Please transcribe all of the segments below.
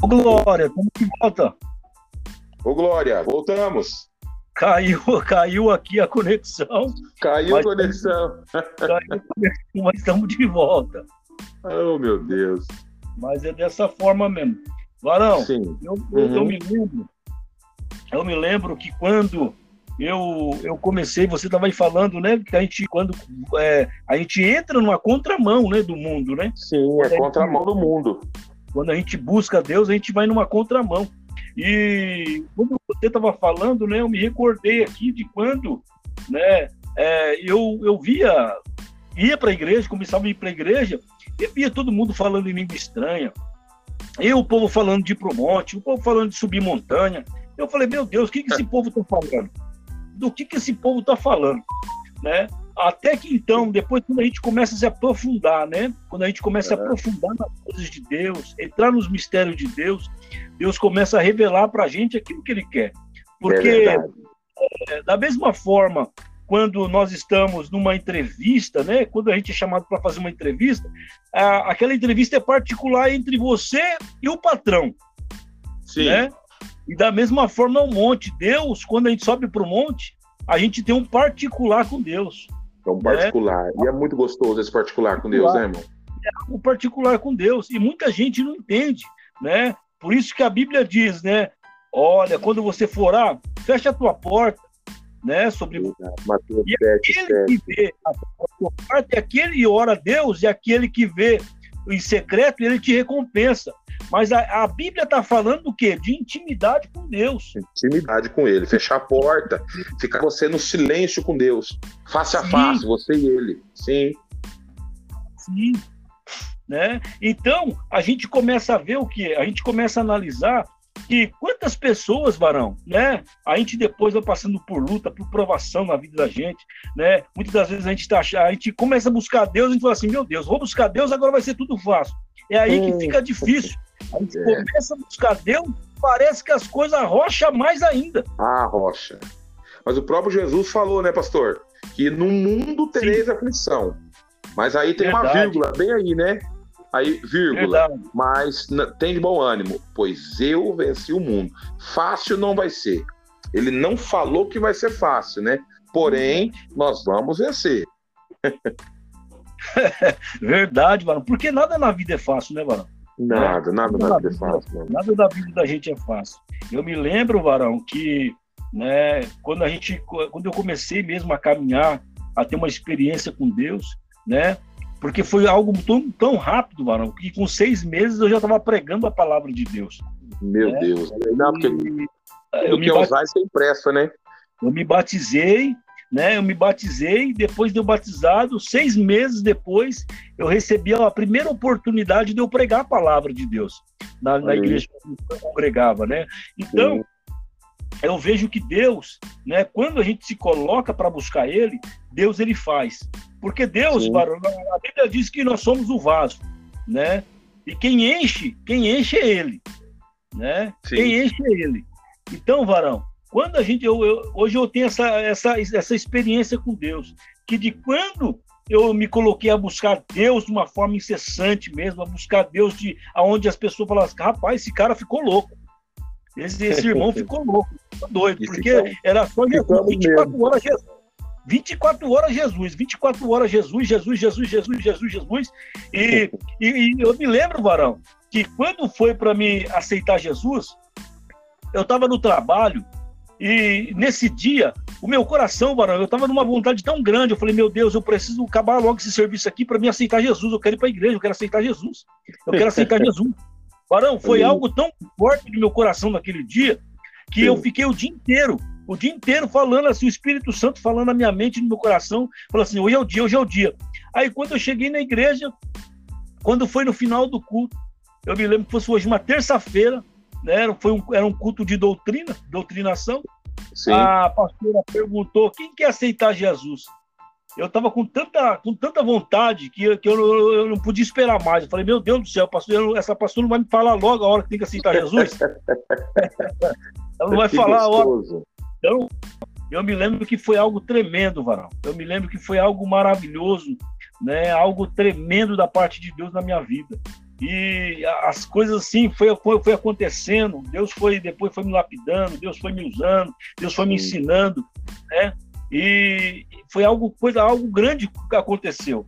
Ô, Glória, estamos de volta. Ô, Glória, voltamos. Caiu, caiu aqui a conexão. Caiu a conexão. Caiu a conexão, mas estamos de volta. Oh, meu Deus. Mas é dessa forma mesmo. Varão, Sim. Eu, uhum. eu, me lembro, eu me lembro que quando eu, eu comecei, você estava falando, né, que a gente quando é, a gente entra numa contramão, né, do mundo, né? Sim, é contramão do mundo. Quando a gente busca Deus, a gente vai numa contramão. E quando você estava falando, né, eu me recordei aqui de quando, né, é, eu, eu via, ia para a igreja, começava a ir para a igreja, e via todo mundo falando em língua estranha. E o povo falando de ir pro monte, o povo falando de subir montanha. Eu falei, meu Deus, o que, que esse povo está falando? Do que, que esse povo está falando? Né? Até que então, depois, quando a gente começa a se aprofundar, né? Quando a gente começa a aprofundar nas coisas de Deus, entrar nos mistérios de Deus, Deus começa a revelar para a gente aquilo que Ele quer. Porque, é é, da mesma forma, quando nós estamos numa entrevista, né? Quando a gente é chamado para fazer uma entrevista, a, aquela entrevista é particular entre você e o patrão. Sim. Né? E da mesma forma, o monte. Deus, quando a gente sobe para o monte, a gente tem um particular com Deus. É um particular. Né? E é muito gostoso esse particular com Deus, né, irmão? É um particular com Deus. E muita gente não entende, né? Por isso que a Bíblia diz, né? Olha, quando você for lá, fecha a tua porta, né? Sobre Mateus e 7, aquele 7. que vê a tua porta, é aquele que ora a Deus, e aquele que vê em secreto, ele te recompensa. Mas a, a Bíblia está falando do quê? De intimidade com Deus. Intimidade com Ele. Fechar a porta, ficar você no silêncio com Deus. Face a Sim. face, você e Ele. Sim. Sim. Né? Então, a gente começa a ver o que? A gente começa a analisar que quantas pessoas, varão, né? A gente depois vai passando por luta, por provação na vida da gente, né? Muitas das vezes a gente tá, a gente começa a buscar Deus, a gente fala assim, meu Deus, vou buscar Deus, agora vai ser tudo fácil. É aí que fica difícil. A gente é. começa a buscar Deus, parece que as coisas rocha mais ainda. Ah, rocha. Mas o próprio Jesus falou, né, pastor? Que no mundo tereis Sim. aflição. Mas aí tem Verdade. uma vírgula, bem aí, né? Aí, vírgula, Verdade. mas tem de bom ânimo, pois eu venci o mundo. Fácil não vai ser. Ele não falou que vai ser fácil, né? Porém, nós vamos vencer. Verdade, Varão. Porque nada na vida é fácil, né, Varão? Nada, nada, nada, nada é fácil. Mano. Nada da vida da gente é fácil. Eu me lembro, Varão, que né, quando a gente, quando eu comecei mesmo a caminhar, a ter uma experiência com Deus, né? Porque foi algo tão, tão rápido, Varão, que com seis meses eu já estava pregando a palavra de Deus. Meu né? Deus. Não, porque eu me usar sem pressa, né? Eu me batizei, né? Eu me batizei, depois de eu batizado, seis meses depois, eu recebi a primeira oportunidade de eu pregar a palavra de Deus na, na igreja que eu congregava, né? Então, Sim. eu vejo que Deus, né? Quando a gente se coloca para buscar Ele, Deus ele faz, porque Deus, barulho, a Bíblia diz que nós somos o vaso, né? E quem enche, quem enche é Ele, né? Sim. Quem enche é Ele. Então, varão, quando a gente, eu, eu, hoje eu tenho essa, essa, essa experiência com Deus, que de quando eu me coloquei a buscar Deus de uma forma incessante mesmo, a buscar Deus de aonde as pessoas falam assim, rapaz, esse cara ficou louco. Esse, esse irmão ficou louco, ficou doido, porque era só Jesus, 24 horas Jesus. 24 horas Jesus, 24 horas Jesus, Jesus, Jesus, Jesus, Jesus, Jesus. E, e, e eu me lembro, Varão, que quando foi para me aceitar Jesus, eu estava no trabalho e nesse dia, o meu coração, Barão, eu estava numa vontade tão grande. Eu falei, meu Deus, eu preciso acabar logo esse serviço aqui para me aceitar Jesus. Eu quero ir para a igreja, eu quero aceitar Jesus. Eu quero aceitar Jesus. Barão, foi algo tão forte no meu coração naquele dia que eu fiquei o dia inteiro, o dia inteiro falando assim, o Espírito Santo falando na minha mente, no meu coração, falando assim: hoje é o dia, hoje é o dia. Aí quando eu cheguei na igreja, quando foi no final do culto, eu me lembro que fosse hoje uma terça-feira, né? Foi um, era um culto de doutrina, doutrinação. Sim. A pastora perguntou quem quer aceitar Jesus. Eu estava com tanta, com tanta vontade que, que eu, eu, não podia esperar mais. Eu falei, meu Deus do céu, pastor, essa pastora não vai me falar logo a hora que tem que aceitar Jesus? Ela não vai que falar gostoso. a hora. Então, eu me lembro que foi algo tremendo, Varão. Eu me lembro que foi algo maravilhoso, né? algo tremendo da parte de Deus na minha vida. E as coisas assim foi, foi, foi acontecendo. Deus foi depois foi me lapidando, Deus foi me usando, Deus foi me ensinando, né? E foi algo coisa algo grande que aconteceu.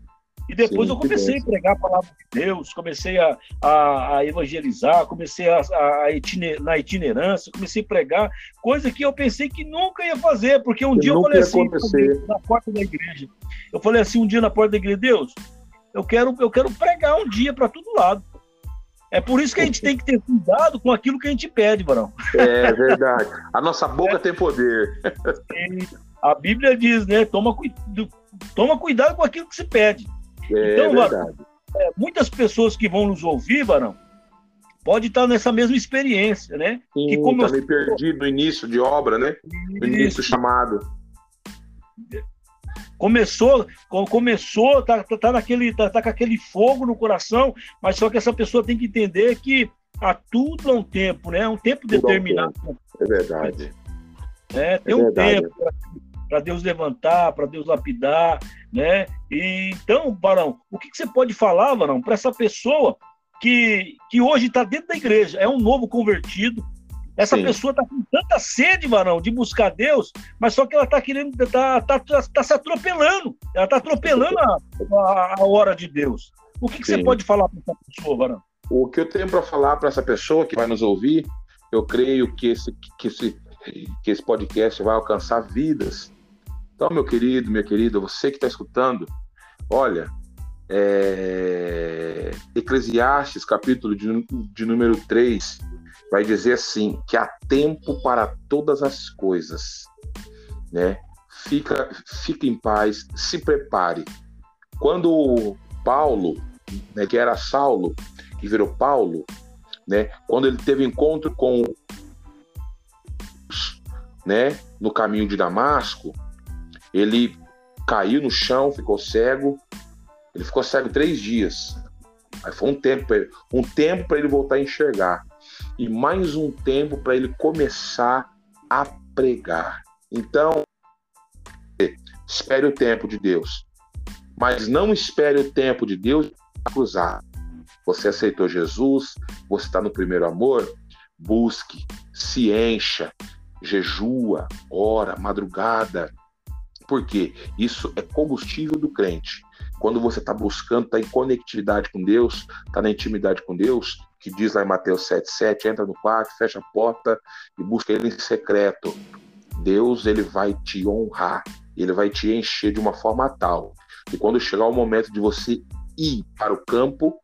E depois Sim, eu comecei a pregar a palavra de Deus, comecei a, a, a evangelizar, comecei a, a itiner, na itinerância, comecei a pregar, coisa que eu pensei que nunca ia fazer, porque um que dia eu falei assim, na porta da igreja, eu falei assim um dia na porta da igreja, Deus, eu quero, eu quero pregar um dia para todo lado. É por isso que a gente tem que ter cuidado com aquilo que a gente pede, Barão. É verdade. A nossa boca é. tem poder. A Bíblia diz, né? Toma, toma cuidado com aquilo que se pede. É então, verdade. é, muitas pessoas que vão nos ouvir, Barão, pode estar nessa mesma experiência, né? Sim, que como tá eu... meio perdido no início de obra, né? No início chamado começou, começou, tá, tá, tá, naquele, tá, tá com aquele fogo no coração, mas só que essa pessoa tem que entender que há tudo há um tempo, né? Um tempo tudo determinado. Um tempo. É verdade. É, tem é um verdade. tempo para Deus levantar, para Deus lapidar, né? E, então, Barão, o que, que você pode falar, Barão, para essa pessoa que, que hoje está dentro da igreja, é um novo convertido, essa Sim. pessoa está com tanta sede, varão, de buscar Deus, mas só que ela está querendo, está tá, tá, tá, se atropelando. Ela está atropelando a, a, a, hora de Deus. O que, que você pode falar para essa pessoa, varão? O que eu tenho para falar para essa pessoa que vai nos ouvir, eu creio que esse, que, esse, que esse podcast vai alcançar vidas. Então, meu querido, minha querida, você que está escutando, olha, é... Eclesiastes, capítulo de, de número 3, vai dizer assim que há tempo para todas as coisas, né? Fica, fica em paz, se prepare. Quando Paulo, né, que era Saulo, que virou Paulo, né? Quando ele teve encontro com, né, no caminho de Damasco, ele caiu no chão, ficou cego. Ele ficou cego três dias. Aí foi um tempo, um tempo para ele voltar a enxergar e mais um tempo para ele começar a pregar. Então, espere o tempo de Deus, mas não espere o tempo de Deus cruzar. Você aceitou Jesus, você está no primeiro amor, busque, se encha, jejua, ora, madrugada. Porque isso é combustível do crente. Quando você está buscando, está em conectividade com Deus, está na intimidade com Deus, que diz lá em Mateus 7,7, entra no quarto, fecha a porta e busca ele em secreto. Deus ele vai te honrar, ele vai te encher de uma forma tal que quando chegar o momento de você ir para o campo,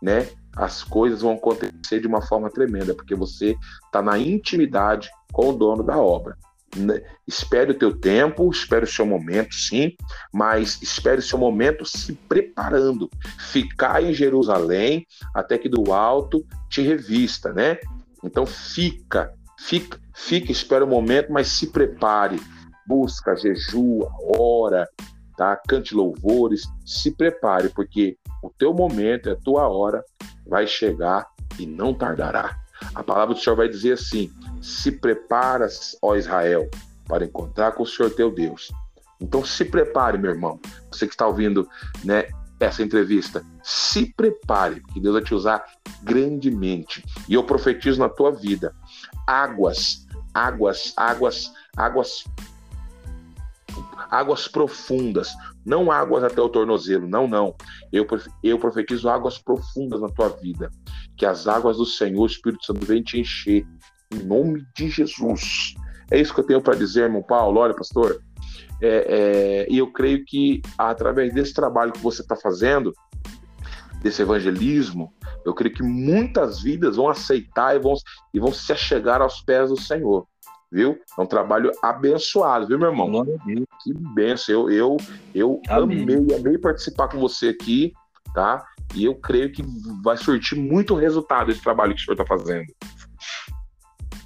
né, as coisas vão acontecer de uma forma tremenda, porque você está na intimidade com o dono da obra. Né? Espere o teu tempo, espere o seu momento, sim, mas espere o seu momento se preparando. Ficar em Jerusalém até que do alto te revista, né? Então fica, fica, fica, espera o momento, mas se prepare. Busca, jejua, ora, tá? Cante louvores, se prepare, porque o teu momento, a tua hora vai chegar e não tardará. A palavra do Senhor vai dizer assim: se preparas, ó Israel, para encontrar com o Senhor teu Deus. Então se prepare, meu irmão. Você que está ouvindo, né, essa entrevista, se prepare, porque Deus vai te usar grandemente. E eu profetizo na tua vida águas, águas, águas, águas águas profundas, não águas até o tornozelo, não, não. Eu, eu profetizo águas profundas na tua vida, que as águas do Senhor, o Espírito Santo, vem te encher, em nome de Jesus. É isso que eu tenho para dizer, irmão Paulo. Olha, pastor, é, é, e eu creio que através desse trabalho que você está fazendo, desse evangelismo, eu creio que muitas vidas vão aceitar e vão, e vão se achegar aos pés do Senhor viu? É um trabalho abençoado, viu, meu irmão? Que benção. Eu, eu, eu amei, amei participar com você aqui, tá? E eu creio que vai surtir muito resultado esse trabalho que o senhor está fazendo.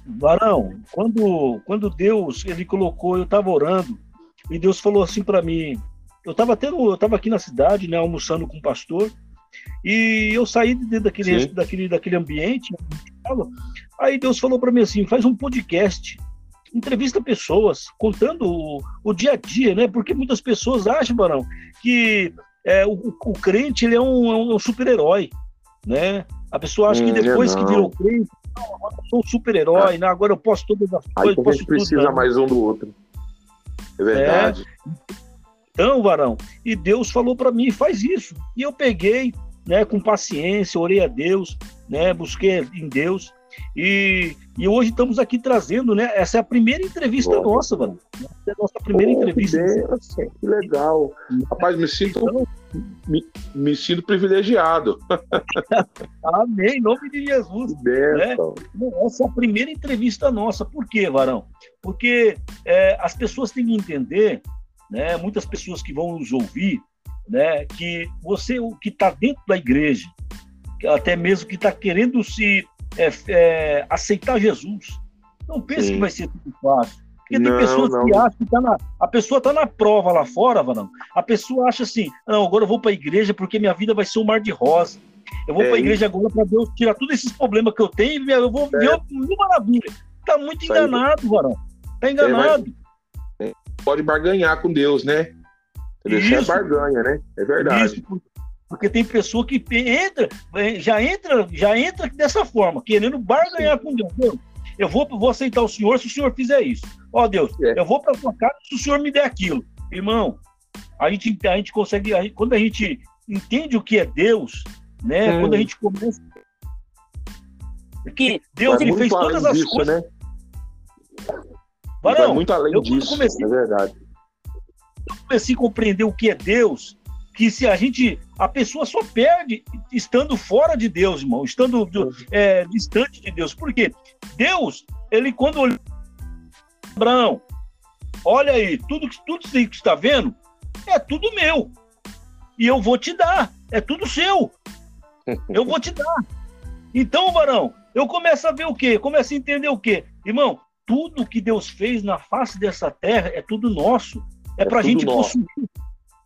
Varão, quando, quando Deus ele colocou, eu estava orando, e Deus falou assim para mim, eu estava eu estava aqui na cidade, né, almoçando com o pastor, e eu saí de daquele, daquele, daquele ambiente, aí Deus falou para mim assim, faz um podcast entrevista pessoas, contando o, o, dia a dia, né? Porque muitas pessoas acham, Barão, que é, o, o, crente ele é um, é um super-herói. né? A pessoa acha hum, que depois que virou crente, eu sou um super-herói, ah. né? agora eu posso todas as coisas. Aí a gente precisa tudo, mais um do outro. É verdade. É. Então, varão, e Deus falou para mim, faz isso. E eu peguei, né, com paciência, orei a Deus, né, busquei em Deus. E, e hoje estamos aqui trazendo, né? Essa é a primeira entrevista Boa. nossa, mano. Essa é a nossa primeira entrevista. Que, que legal. Rapaz, me sinto, então, me, me, sinto privilegiado. Amém, em nome de Jesus. Né? Essa é a primeira entrevista nossa. Por quê, Varão? Porque é, as pessoas têm que entender, né? Muitas pessoas que vão nos ouvir, né? Que você, o que está dentro da igreja, até mesmo que está querendo se é, é, aceitar Jesus. Não pense Sim. que vai ser tudo fácil. Porque não, tem pessoas não. que acham que tá na, a pessoa está na prova lá fora, Vanão. A pessoa acha assim: não, agora eu vou para a igreja porque minha vida vai ser um mar de rosa. Eu vou é para a igreja agora para Deus tirar todos esses problemas que eu tenho e eu vou é. ver uma maravilha. Está muito enganado, Varão. Está enganado. É, pode barganhar com Deus, né? Isso é barganha, né? É verdade. Isso, porque tem pessoa que entra, é, já entra, já entra dessa forma, querendo barganhar com Deus. Deus, eu vou, vou aceitar o senhor se o senhor fizer isso. Ó oh, Deus, é. eu vou para sua casa se o senhor me der aquilo. Irmão, a gente, a gente consegue, a gente, quando a gente entende o que é Deus, né? Hum. Quando a gente começa. Porque Deus ele fez todas as disso, coisas. Né? Varão, muito além eu, disso, comecei, é verdade. Eu comecei a compreender o que é Deus que se a gente. A pessoa só perde estando fora de Deus, irmão, estando é, distante de Deus. Por quê? Deus, ele quando olhou. Abraão, olha aí, tudo, tudo isso que está vendo é tudo meu. E eu vou te dar. É tudo seu. Eu vou te dar. Então, varão, eu começo a ver o quê? Começo a entender o quê? Irmão, tudo que Deus fez na face dessa terra é tudo nosso. É, é para a gente nosso. possuir.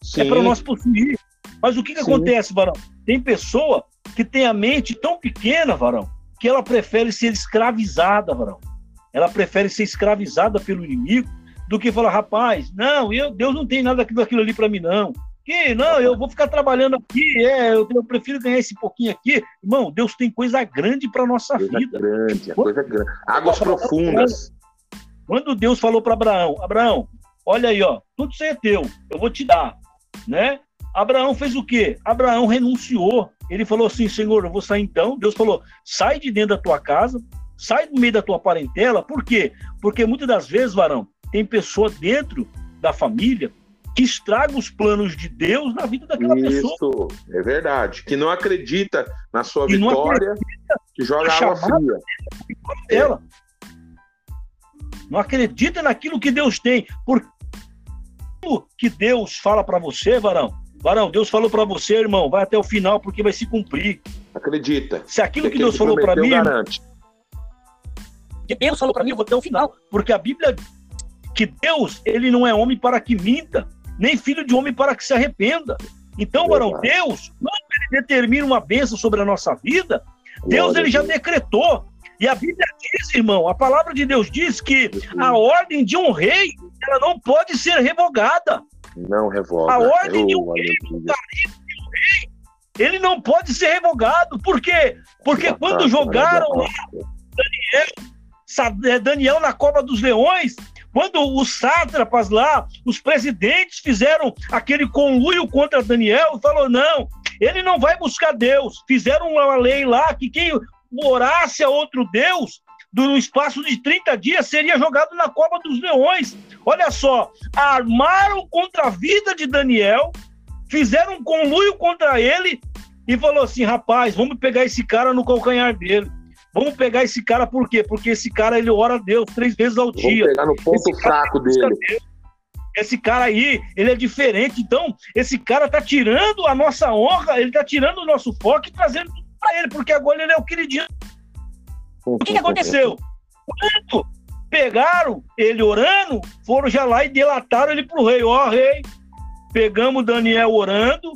Sim. É para nós possuir. Mas o que, que acontece, Varão? Tem pessoa que tem a mente tão pequena, Varão, que ela prefere ser escravizada, Varão. Ela prefere ser escravizada pelo inimigo do que falar, rapaz, não, eu, Deus não tem nada daquilo ali para mim, não. Que não, eu vou ficar trabalhando aqui, é, eu, eu, prefiro ganhar esse pouquinho aqui. Irmão, Deus tem coisa grande para nossa coisa vida. Grande, coisa grande. Águas profundas. Quando Deus falou para Abraão, Abraão, olha aí, ó, tudo isso é teu, eu vou te dar né? Abraão fez o quê? Abraão renunciou. Ele falou assim: Senhor, eu vou sair então. Deus falou: sai de dentro da tua casa, sai do meio da tua parentela. Por quê? Porque muitas das vezes, varão, tem pessoa dentro da família que estraga os planos de Deus na vida daquela Isso, pessoa. Isso, é verdade. Que não acredita na sua que vitória, que joga água fria. Dela. É. Não acredita naquilo que Deus tem. Por que Deus fala para você, varão, varão, Deus falou para você, irmão, vai até o final porque vai se cumprir. Acredita. Se aquilo que Deus falou para mim, garante. que Deus falou para mim, eu vou até o final, porque a Bíblia que Deus, ele não é homem para que minta, nem filho de homem para que se arrependa. Então, varão, Deus, quando ele determina uma bênção sobre a nossa vida, Deus ele já decretou. E a Bíblia diz, irmão, a palavra de Deus diz que a ordem de um rei ela não pode ser revogada. Não revoga. A ordem de um rei, de um rei, ele não pode ser revogado. Por quê? Porque quando jogaram lá Daniel, é, Daniel na cova dos leões, quando os sátrapas lá, os presidentes fizeram aquele conluio contra Daniel, falou: não, ele não vai buscar Deus. Fizeram uma lei lá que quem orasse a outro Deus, no espaço de 30 dias, seria jogado na cova dos leões. Olha só, armaram contra a vida de Daniel, fizeram um conluio contra ele e falou assim: rapaz, vamos pegar esse cara no calcanhar dele. Vamos pegar esse cara por quê? Porque esse cara ele ora a Deus três vezes ao dia. Vamos pegar no ponto fraco dele. Esse cara aí, ele é diferente. Então, esse cara tá tirando a nossa honra, ele tá tirando o nosso foco e trazendo pra ele, porque agora ele é o queridinho o que, que aconteceu? Quando pegaram ele orando, foram já lá e delataram ele para o rei. Ó, oh, rei, pegamos Daniel orando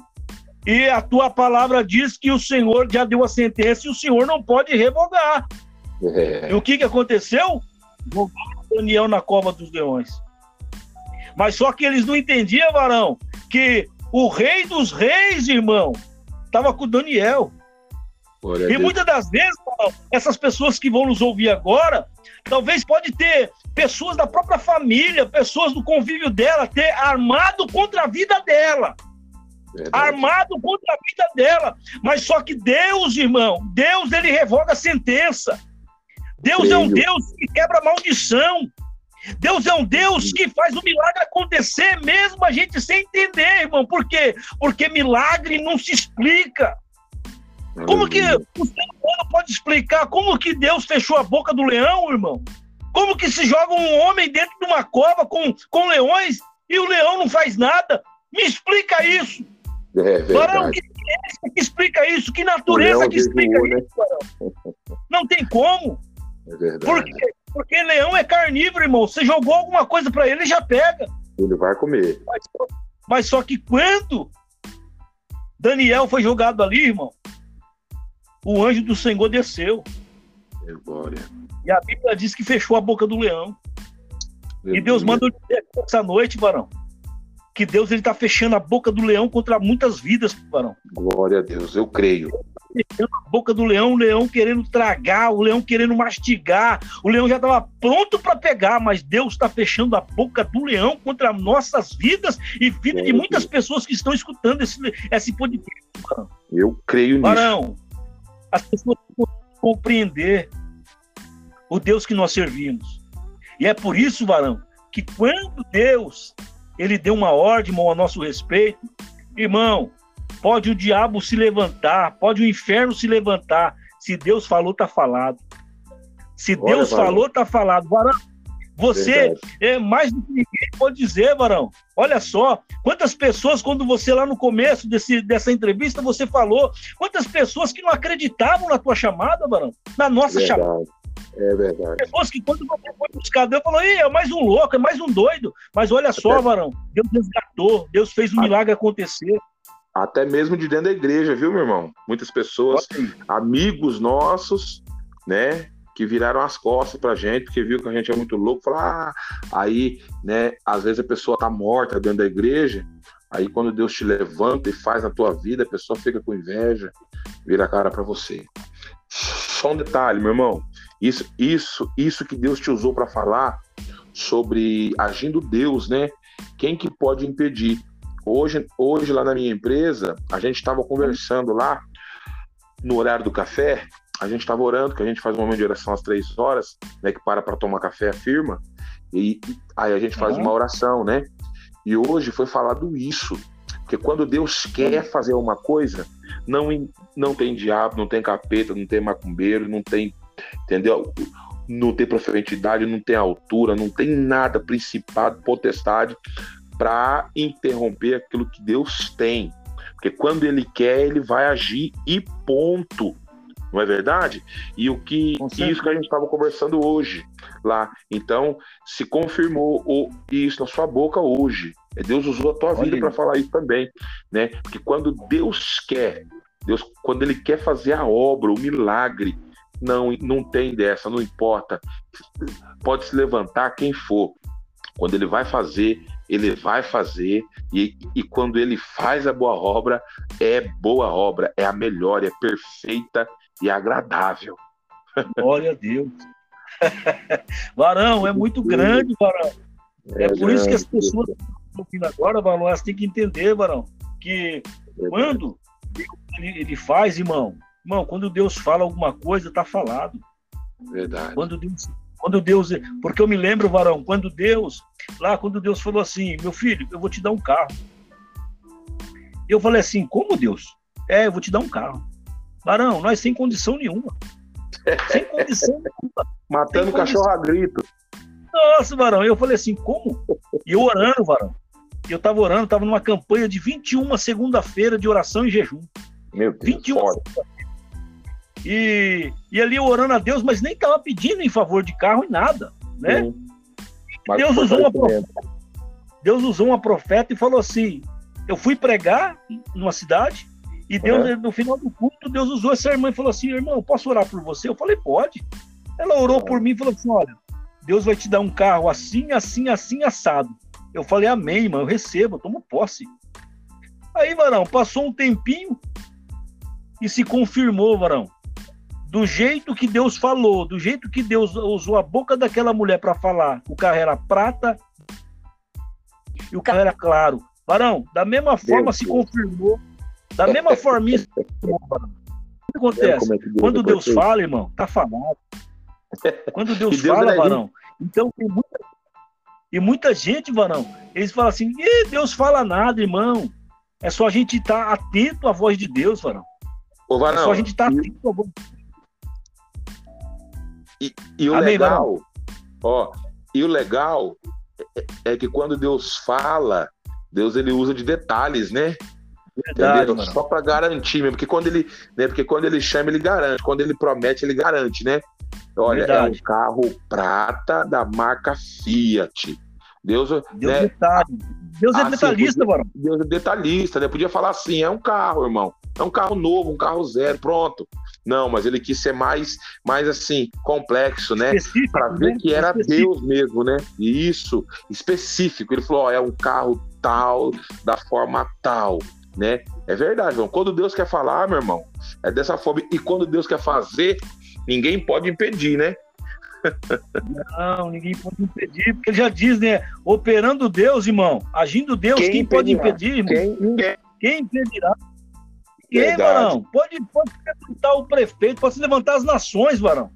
e a tua palavra diz que o Senhor já deu a sentença e o Senhor não pode revogar. É. E o que, que aconteceu? Jogaram Daniel na cova dos leões. Mas só que eles não entendiam, varão, que o rei dos reis, irmão, estava com Daniel. Glória e muitas das vezes, essas pessoas que vão nos ouvir agora, talvez pode ter pessoas da própria família, pessoas do convívio dela, ter armado contra a vida dela. Verdade. Armado contra a vida dela. Mas só que Deus, irmão, Deus ele revoga a sentença. Deus Creio. é um Deus que quebra a maldição. Deus é um Deus que faz o milagre acontecer, mesmo a gente sem entender, irmão. Por quê? Porque milagre não se explica. Como que o ser humano pode explicar como que Deus fechou a boca do leão, irmão? Como que se joga um homem dentro de uma cova com, com leões e o leão não faz nada? Me explica isso. É Barão, que ciência que explica isso? Que natureza que explica né? isso, Barão? Não tem como. É verdade. Por quê? Porque leão é carnívoro, irmão. Você jogou alguma coisa para ele, ele já pega. Ele vai comer. Mas, mas só que quando Daniel foi jogado ali, irmão, o anjo do Senhor desceu. Glória. E a Bíblia diz que fechou a boca do leão. E Deus manda dizer essa noite, varão, que Deus ele está fechando a boca do leão contra muitas vidas, varão. Glória a Deus, eu creio. Fechando a boca do leão, o leão querendo tragar, o leão querendo mastigar, o leão já estava pronto para pegar, mas Deus está fechando a boca do leão contra nossas vidas e vida de muitas pessoas que estão escutando esse, esse podcast. Varão. Eu creio nisso. Varão, as pessoas compreender o Deus que nós servimos. E é por isso, varão, que quando Deus ele deu uma ordem irmão, a nosso respeito, irmão, pode o diabo se levantar, pode o inferno se levantar. Se Deus falou, tá falado. Se Deus falou, tá falado. Varão, você Verdade. é mais do que ninguém pode dizer, Varão. Olha só, quantas pessoas, quando você lá no começo desse, dessa entrevista, você falou, quantas pessoas que não acreditavam na tua chamada, Varão, na nossa verdade. chamada. É verdade. Pessoas que quando você foi buscar Deus, falou, é mais um louco, é mais um doido. Mas olha Até... só, Varão, Deus resgatou, Deus fez um milagre acontecer. Até mesmo de dentro da igreja, viu, meu irmão? Muitas pessoas, amigos nossos, né, que viraram as costas pra gente, porque viu que a gente é muito louco, falar, ah, aí, né, às vezes a pessoa tá morta dentro da igreja, aí quando Deus te levanta e faz na tua vida, a pessoa fica com inveja, vira a cara para você. Só um detalhe, meu irmão, isso, isso, isso que Deus te usou para falar sobre agindo Deus, né? Quem que pode impedir? Hoje, hoje lá na minha empresa, a gente estava conversando lá no horário do café a gente estava orando, que a gente faz um momento de oração às três horas, né? Que para para tomar café, afirma, e aí a gente faz uhum. uma oração, né? E hoje foi falado isso, porque quando Deus quer fazer uma coisa, não, não tem diabo, não tem capeta, não tem macumbeiro, não tem, entendeu? Não tem profetidade, não tem altura, não tem nada, principado, potestade, para interromper aquilo que Deus tem. Porque quando Ele quer, Ele vai agir e ponto não é verdade? E o que isso que a gente estava conversando hoje lá. Então, se confirmou o, isso na sua boca hoje. É, Deus usou a tua Olha vida para falar isso também, né? Porque quando Deus quer, Deus quando ele quer fazer a obra, o milagre, não não tem dessa, não importa. Pode se levantar quem for. Quando ele vai fazer, ele vai fazer, e, e quando ele faz a boa obra, é boa obra, é a melhor, é perfeita e agradável. Glória a Deus. Varão, é muito grande, Varão. É, é por grande. isso que as pessoas estão ouvindo agora, Varão, elas têm que entender, Varão, que é quando ele, ele faz, irmão, irmão, quando Deus fala alguma coisa, está falado. Verdade. Quando Deus, quando Deus, porque eu me lembro, varão, quando Deus, lá quando Deus falou assim, meu filho, eu vou te dar um carro. Eu falei assim, como Deus? É, eu vou te dar um carro. Barão, nós sem condição nenhuma. Sem condição nenhuma. Matando cachorro a grito. Nossa, Barão, eu falei assim, como? E eu orando, Barão. Eu tava orando, tava numa campanha de 21 segunda-feira de oração e jejum. Meu Deus, 21 e, e ali eu orando a Deus, mas nem tava pedindo em favor de carro e nada, né? Deus usou uma profeta. Deus usou uma profeta e falou assim: eu fui pregar numa cidade e Deus, uhum. no final do culto, Deus usou essa irmã e falou assim: irmão, posso orar por você? Eu falei: pode. Ela orou por mim e falou assim: olha, Deus vai te dar um carro assim, assim, assim, assado. Eu falei: amém, irmão, eu recebo, eu tomo posse. Aí, Varão, passou um tempinho e se confirmou, Varão. do jeito que Deus falou, do jeito que Deus usou a boca daquela mulher para falar, o carro era prata e o carro era claro. Varão, da mesma forma Deus se confirmou, da mesma forma isso. O que acontece? É Deus Quando Deus fala, irmão, tá falado. Quando Deus, Deus fala, é varão, então tem muita, e muita gente, varão, eles falam assim: Deus fala nada, irmão. É só a gente estar tá atento à voz de Deus, varão. Ô, varão é só a gente estar tá atento à voz de Deus. E, e o Amém, legal, varão. ó, e o legal é, é que quando Deus fala, Deus ele usa de detalhes, né? Verdade, Só para garantir mesmo, porque quando ele, né, porque quando ele chama ele garante, quando ele promete ele garante, né? Olha, Verdade. é um carro prata da marca Fiat. Deus, Deus né? detalhe. Deus é assim, detalhista, podia, Deus é detalhista, né? Podia falar assim, é um carro, irmão. É um carro novo, um carro zero, pronto. Não, mas ele quis ser mais, mais assim, complexo, né? Para ver né? que era Deus mesmo, né? Isso, específico. Ele falou: ó, é um carro tal, da forma tal, né? É verdade, irmão. Quando Deus quer falar, meu irmão, é dessa forma. E quando Deus quer fazer, ninguém pode impedir, né? Não, ninguém pode impedir, porque ele já diz, né? Operando Deus, irmão, agindo Deus, quem, quem pode impedir, irmão? Quem, ninguém. quem impedirá? Ninguém, Varão. Pode, pode levantar o prefeito, pode se levantar as nações, Varão.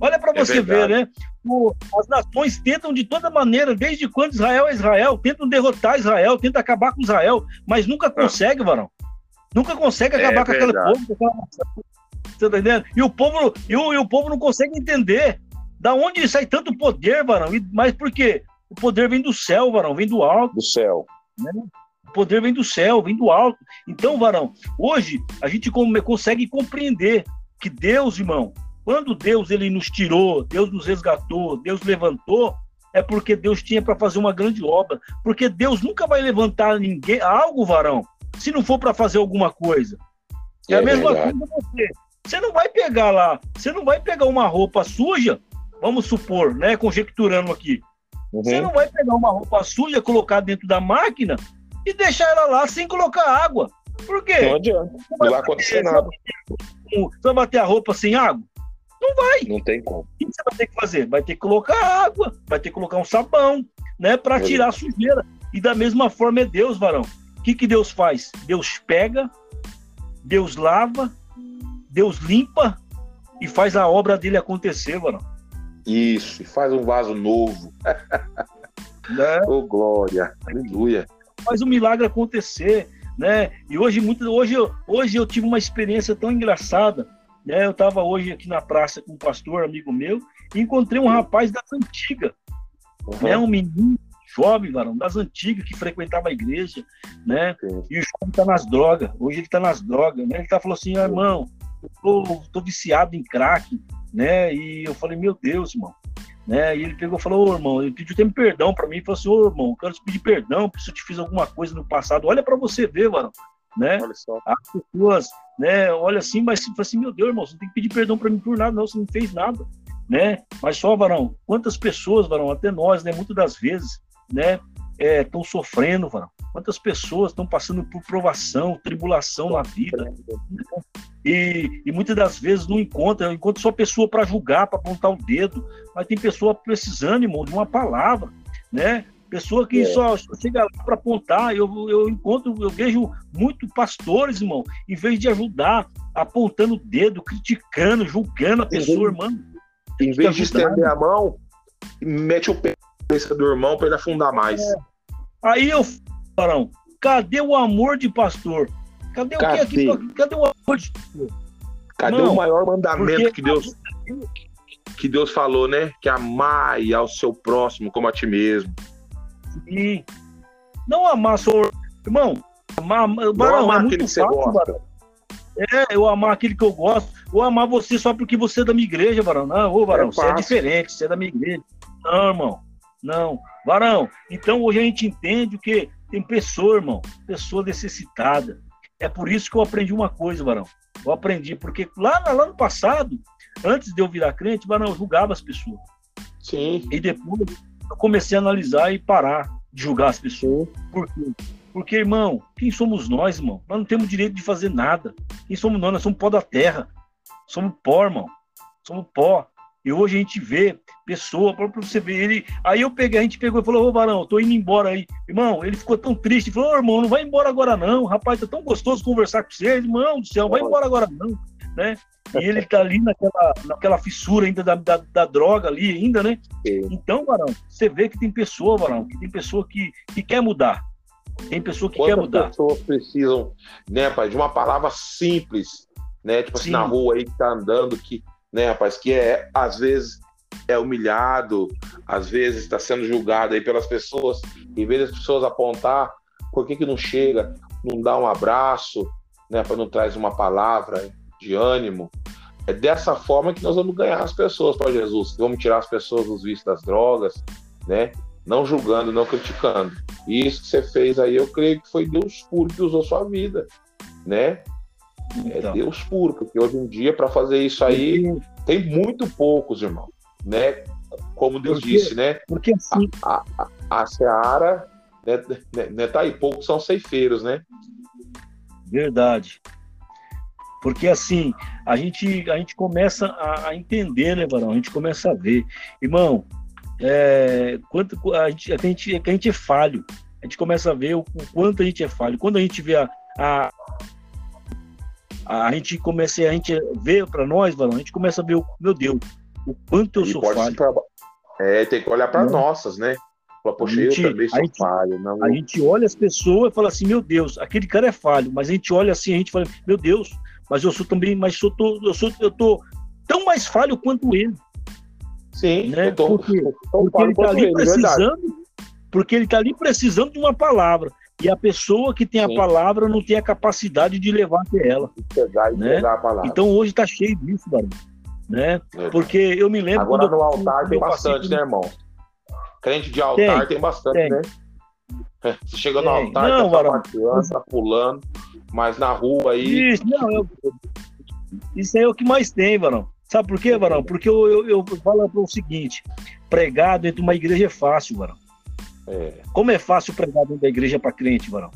Olha para é você ver, né? O, as nações tentam de toda maneira, desde quando Israel é Israel, tentam derrotar Israel, tentam acabar com Israel, mas nunca ah. consegue, Varão. Nunca consegue é acabar é com aquele povo. Com aquela Você tá entendendo? E o povo, e o, e o povo não consegue entender da onde sai tanto poder, Varão. E, mas por quê? O poder vem do céu, Varão, vem do alto. Do céu. Né? O poder vem do céu, vem do alto. Então, Varão, hoje a gente consegue compreender que Deus, irmão, quando Deus ele nos tirou, Deus nos resgatou, Deus levantou, é porque Deus tinha para fazer uma grande obra. Porque Deus nunca vai levantar ninguém, algo, varão, se não for para fazer alguma coisa. É, é a mesma verdade. coisa você. Você não vai pegar lá, você não vai pegar uma roupa suja, vamos supor, né, conjecturando aqui. Uhum. Você não vai pegar uma roupa suja, colocar dentro da máquina e deixar ela lá sem colocar água. Por quê? Não adianta. Não vai acontecer nada. Você vai bater a roupa sem água? Não vai. Não tem como. O que você vai ter que fazer? Vai ter que colocar água, vai ter que colocar um sabão, né, para tirar a sujeira. E da mesma forma é Deus, varão. O que, que Deus faz? Deus pega, Deus lava, Deus limpa e faz a obra dele acontecer, varão. Isso, e faz um vaso novo. Né? oh, glória, aleluia. Faz um milagre acontecer, né? E hoje, muito, hoje, hoje eu tive uma experiência tão engraçada. Né? Eu estava hoje aqui na praça com um pastor, amigo meu, e encontrei um rapaz das antigas, uhum. né? um menino jovem, varão, das antigas, que frequentava a igreja, né? Sim. E o jovem está nas drogas, hoje ele está nas drogas, né? Ele tá falando assim, ah, irmão, eu tô, tô, viciado em crack, né? E eu falei, meu Deus, irmão. Né? E ele pegou e falou, ô irmão, ele pediu tempo perdão para mim, falou assim, ô irmão, eu quero te pedir perdão, se eu te fiz alguma coisa no passado, olha para você ver, varão, né? As pessoas, né, olha assim, mas assim, meu Deus, irmão, você não tem que pedir perdão para mim por nada, não, você não fez nada, né? Mas só, varão, quantas pessoas, varão, até nós, né, muitas das vezes, né, estão é, sofrendo, varão. Quantas pessoas estão passando por provação, tribulação na vida. Né? E, e muitas das vezes não encontra, encontra só pessoa para julgar, para apontar o dedo, mas tem pessoa precisando, irmão, de uma palavra, né? Pessoa que é. só, chega lá para apontar, eu, eu encontro, eu vejo muito pastores, irmão, em vez de ajudar, apontando o dedo, criticando, julgando a pessoa, irmão. Em vez de estender a mão, mete o pé na cabeça do irmão para ele afundar mais. É. Aí eu, Barão, cadê o amor de pastor? Cadê, cadê? o que aqui? Cadê o amor de pastor? Cadê Não, o maior mandamento que Deus que Deus falou, né? Que amai ao seu próximo como a ti mesmo. Não amar só. Irmão, amar, não barão, amar é aquele que você fácil, gosta. É, eu amar aquele que eu gosto. Ou amar você só porque você é da minha igreja, Varão. Não, ô, Varão, é você é diferente, você é da minha igreja. Não, irmão. Não. Varão, então hoje a gente entende o que tem pessoa, irmão, pessoa necessitada. É por isso que eu aprendi uma coisa, Varão. Eu aprendi, porque lá, lá no passado, antes de eu virar crente, Varão, eu julgava as pessoas. Sim. E depois eu comecei a analisar e parar de julgar as pessoas. Por quê? Porque, irmão, quem somos nós, irmão? Nós não temos direito de fazer nada. Quem somos nós? Nós somos pó da terra. Somos pó, irmão. Somos pó. E hoje a gente vê pessoa, para você ver, ele. Aí eu peguei, a gente pegou e falou, ô Varão, tô indo embora aí. Irmão, ele ficou tão triste, falou, ô irmão, não vai embora agora não, rapaz, tá tão gostoso conversar com você, irmão do céu, vai embora agora não, né? E ele tá ali naquela, naquela fissura ainda da, da, da droga ali ainda, né? Então, Varão, você vê que tem pessoa, Varão, que tem pessoa que, que quer mudar. Tem pessoa que Quantas quer mudar. pessoas precisam, né, pai, de uma palavra simples, né? Tipo assim, na rua aí que tá andando, que, né, rapaz, que é, às vezes, é humilhado, às vezes está sendo julgado aí pelas pessoas, em vez das pessoas apontar, por que, que não chega, não dá um abraço, né, para não traz uma palavra de ânimo. É dessa forma que nós vamos ganhar as pessoas para Jesus. Vamos tirar as pessoas dos vícios das drogas, né? Não julgando, não criticando. E isso que você fez aí, eu creio que foi Deus puro que usou sua vida, né? É então. É Deus puro, porque hoje em dia, para fazer isso aí, tem muito poucos, irmão né? Como Deus porque, disse, né? Porque assim... a, a, a, Seara né, né, né, tá aí, poucos são ceifeiros, né? Verdade. Porque assim, a gente, a gente começa a, a entender, né, Varão? A gente começa a ver. Irmão, é, quanto a gente, a, gente, a gente é falho. A gente começa a ver o, o quanto a gente é falho. Quando a gente vê a, a a gente começa a gente vê para nós, Varão, a gente começa a ver o meu Deus, o quanto eu e sou falho. É, tem que olhar para nossas, né? Fala, Poxa, gente, eu também sou gente, falho. Não... A gente olha as pessoas e fala assim, meu Deus, aquele cara é falho, mas a gente olha assim, a gente fala, meu Deus, mas eu sou também, mas eu tô, eu sou, eu tô tão mais falho quanto ele. Sim, né? Tô, porque, porque ele está ali ele, precisando, verdade. porque ele está ali precisando de uma palavra. E a pessoa que tem Sim. a palavra não tem a capacidade de levar até ela. Pegar né? Então hoje está cheio disso, Barulho né? É. Porque eu me lembro. Agora no altar tem bastante, né, irmão? Crente de altar tem, tem bastante, tem. né? Você chega no altar, não, tá partilhando, tá pulando, mas na rua aí. Isso, não, eu... Isso aí é o que mais tem, Varão. Sabe por quê, Varão? Porque eu, eu, eu falo para o seguinte: pregar dentro de uma igreja é fácil, Varão. É. Como é fácil pregar dentro da igreja para crente, Varão?